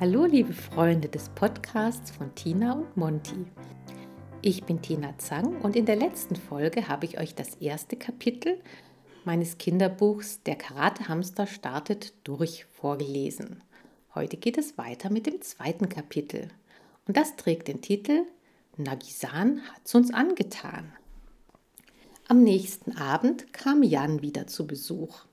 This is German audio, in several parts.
Hallo liebe Freunde des Podcasts von Tina und Monty. Ich bin Tina Zang und in der letzten Folge habe ich euch das erste Kapitel meines Kinderbuchs Der Karatehamster startet durch vorgelesen. Heute geht es weiter mit dem zweiten Kapitel und das trägt den Titel Nagisan hat's uns angetan. Am nächsten Abend kam Jan wieder zu Besuch.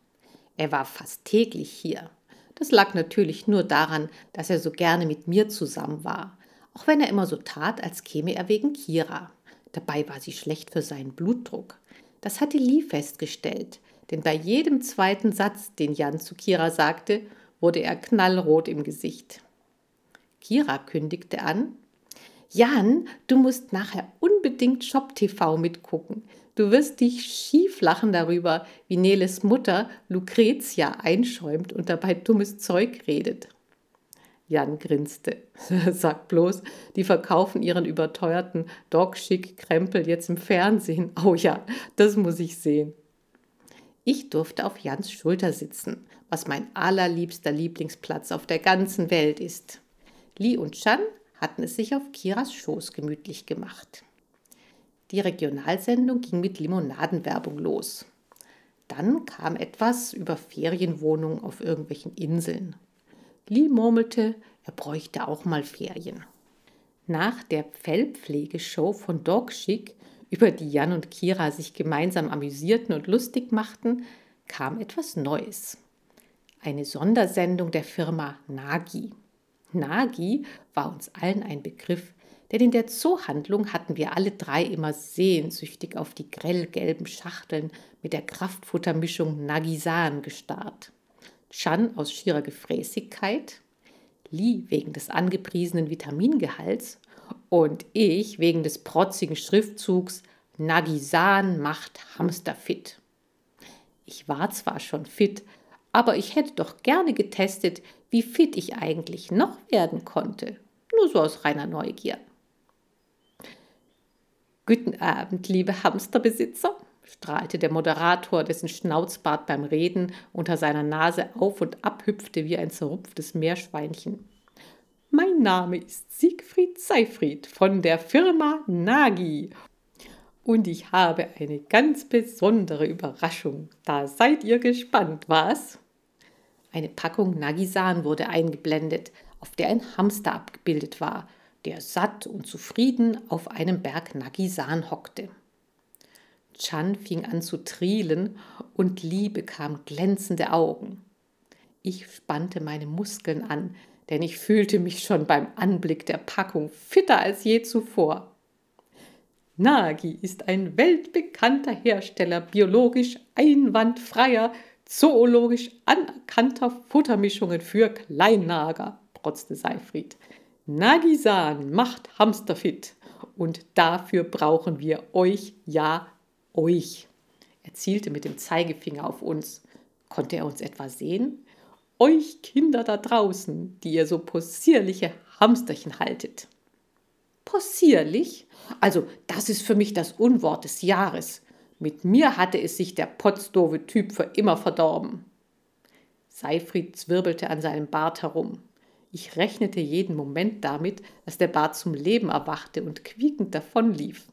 Er war fast täglich hier das lag natürlich nur daran, dass er so gerne mit mir zusammen war, auch wenn er immer so tat, als käme er wegen Kira. Dabei war sie schlecht für seinen Blutdruck. Das hatte Lee festgestellt, denn bei jedem zweiten Satz, den Jan zu Kira sagte, wurde er knallrot im Gesicht. Kira kündigte an, Jan, du musst nachher unbedingt Shop TV mitgucken. Du wirst dich schief lachen darüber, wie Neles Mutter Lucretia einschäumt und dabei dummes Zeug redet. Jan grinste. Sag bloß, die verkaufen ihren überteuerten Dogschick-Krempel jetzt im Fernsehen. Oh ja, das muss ich sehen. Ich durfte auf Jans Schulter sitzen, was mein allerliebster Lieblingsplatz auf der ganzen Welt ist. Li und Chan hatten es sich auf Kiras Schoß gemütlich gemacht. Die Regionalsendung ging mit Limonadenwerbung los. Dann kam etwas über Ferienwohnungen auf irgendwelchen Inseln. Lee murmelte, er bräuchte auch mal Ferien. Nach der Fellpflegeshow von Dog Chic, über die Jan und Kira sich gemeinsam amüsierten und lustig machten, kam etwas Neues. Eine Sondersendung der Firma Nagi. Nagi war uns allen ein Begriff, denn in der Zoohandlung hatten wir alle drei immer sehnsüchtig auf die grellgelben Schachteln mit der Kraftfuttermischung Nagisan gestarrt. Chan aus schierer Gefräßigkeit, Li wegen des angepriesenen Vitamingehalts und ich wegen des protzigen Schriftzugs Nagisan macht Hamster fit. Ich war zwar schon fit, aber ich hätte doch gerne getestet, wie fit ich eigentlich noch werden konnte. Nur so aus reiner Neugier. Guten Abend, liebe Hamsterbesitzer, strahlte der Moderator, dessen Schnauzbart beim Reden unter seiner Nase auf und ab hüpfte wie ein zerrupftes Meerschweinchen. Mein Name ist Siegfried Seifried von der Firma Nagi. Und ich habe eine ganz besondere Überraschung. Da seid ihr gespannt, was? Eine Packung Nagisan wurde eingeblendet, auf der ein Hamster abgebildet war der satt und zufrieden auf einem Berg Nagisan hockte. Chan fing an zu trielen und Li bekam glänzende Augen. Ich spannte meine Muskeln an, denn ich fühlte mich schon beim Anblick der Packung fitter als je zuvor. Nagi ist ein weltbekannter Hersteller biologisch einwandfreier, zoologisch anerkannter Futtermischungen für Kleinnager, protzte Seifried. Nagisan macht Hamster fit und dafür brauchen wir euch, ja, euch. Er zielte mit dem Zeigefinger auf uns. Konnte er uns etwa sehen? Euch Kinder da draußen, die ihr so possierliche Hamsterchen haltet. Possierlich? Also, das ist für mich das Unwort des Jahres. Mit mir hatte es sich der potzdove Typ für immer verdorben. Seifried zwirbelte an seinem Bart herum. Ich rechnete jeden Moment damit, dass der Bart zum Leben erwachte und quiekend davonlief.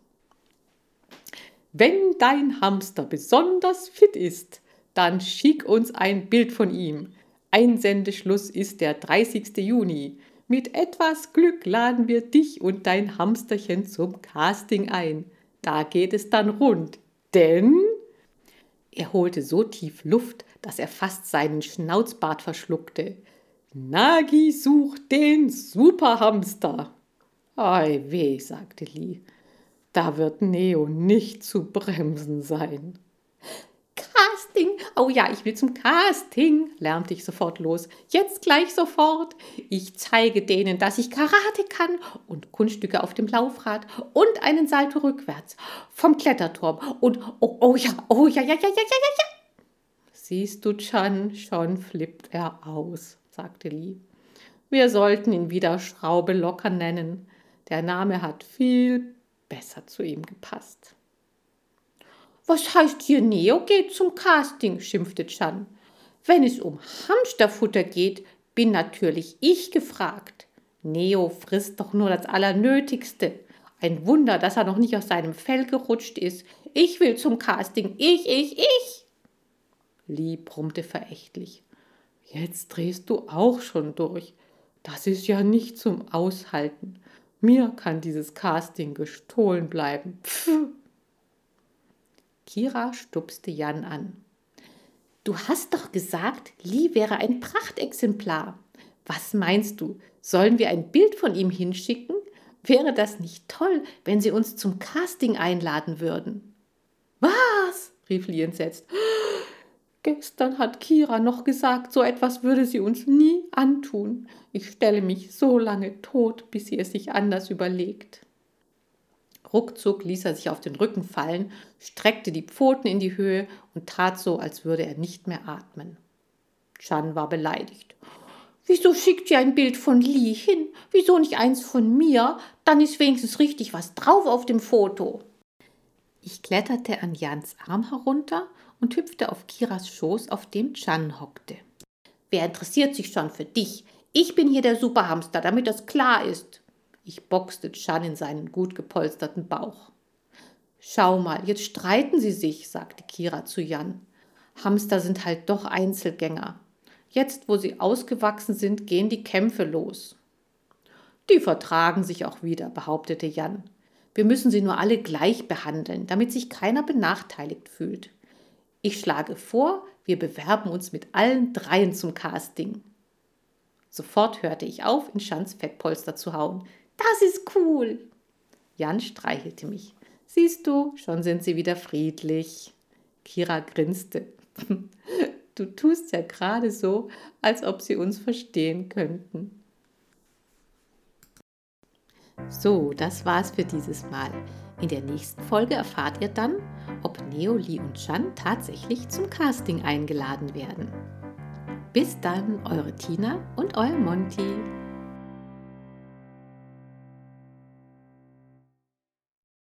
Wenn dein Hamster besonders fit ist, dann schick uns ein Bild von ihm. Einsendeschluss ist der 30. Juni. Mit etwas Glück laden wir dich und dein Hamsterchen zum Casting ein. Da geht es dann rund. Denn er holte so tief Luft, dass er fast seinen Schnauzbart verschluckte. Nagi sucht den Superhamster. Ei weh, sagte Lee. Da wird Neo nicht zu bremsen sein. Oh ja, ich will zum Casting, lärmte ich sofort los. Jetzt gleich sofort. Ich zeige denen, dass ich Karate kann und Kunststücke auf dem Laufrad und einen Salto rückwärts vom Kletterturm und oh, oh ja, oh ja, ja, ja, ja, ja, ja, ja. Siehst du, Chan, schon flippt er aus sagte Lee. Wir sollten ihn wieder Schraube locker nennen. Der Name hat viel besser zu ihm gepasst. Was heißt hier Neo geht zum Casting? schimpfte Chan. Wenn es um Hamsterfutter geht, Bin natürlich ich gefragt. Neo frisst doch nur das Allernötigste. Ein Wunder, dass er noch nicht aus seinem Fell gerutscht ist. Ich will zum Casting. Ich, ich, ich. Lee brummte verächtlich. Jetzt drehst du auch schon durch. Das ist ja nicht zum Aushalten. Mir kann dieses Casting gestohlen bleiben. Pff. Kira stupste Jan an. Du hast doch gesagt, Lee wäre ein Prachtexemplar. Was meinst du? Sollen wir ein Bild von ihm hinschicken? Wäre das nicht toll, wenn Sie uns zum Casting einladen würden? Was? rief Lee entsetzt. Gestern hat Kira noch gesagt, so etwas würde sie uns nie antun. Ich stelle mich so lange tot, bis sie es sich anders überlegt. Ruckzuck ließ er sich auf den Rücken fallen, streckte die Pfoten in die Höhe und tat so, als würde er nicht mehr atmen. Chan war beleidigt. Wieso schickt ihr ein Bild von Lee hin? Wieso nicht eins von mir? Dann ist wenigstens richtig was drauf auf dem Foto. Ich kletterte an Jans Arm herunter und hüpfte auf Kiras Schoß, auf dem Chan hockte. Wer interessiert sich schon für dich? Ich bin hier der Superhamster, damit das klar ist. Ich boxte Chan in seinen gut gepolsterten Bauch. Schau mal, jetzt streiten sie sich, sagte Kira zu Jan. Hamster sind halt doch Einzelgänger. Jetzt, wo sie ausgewachsen sind, gehen die Kämpfe los. Die vertragen sich auch wieder, behauptete Jan. Wir müssen sie nur alle gleich behandeln, damit sich keiner benachteiligt fühlt. Ich schlage vor, wir bewerben uns mit allen dreien zum Casting. Sofort hörte ich auf, in Schans Fettpolster zu hauen. Das ist cool. Jan streichelte mich. Siehst du, schon sind sie wieder friedlich. Kira grinste. Du tust ja gerade so, als ob sie uns verstehen könnten. So, das war's für dieses Mal. In der nächsten Folge erfahrt ihr dann, ob Neo, Lee und Chan tatsächlich zum Casting eingeladen werden. Bis dann, eure Tina und euer Monty.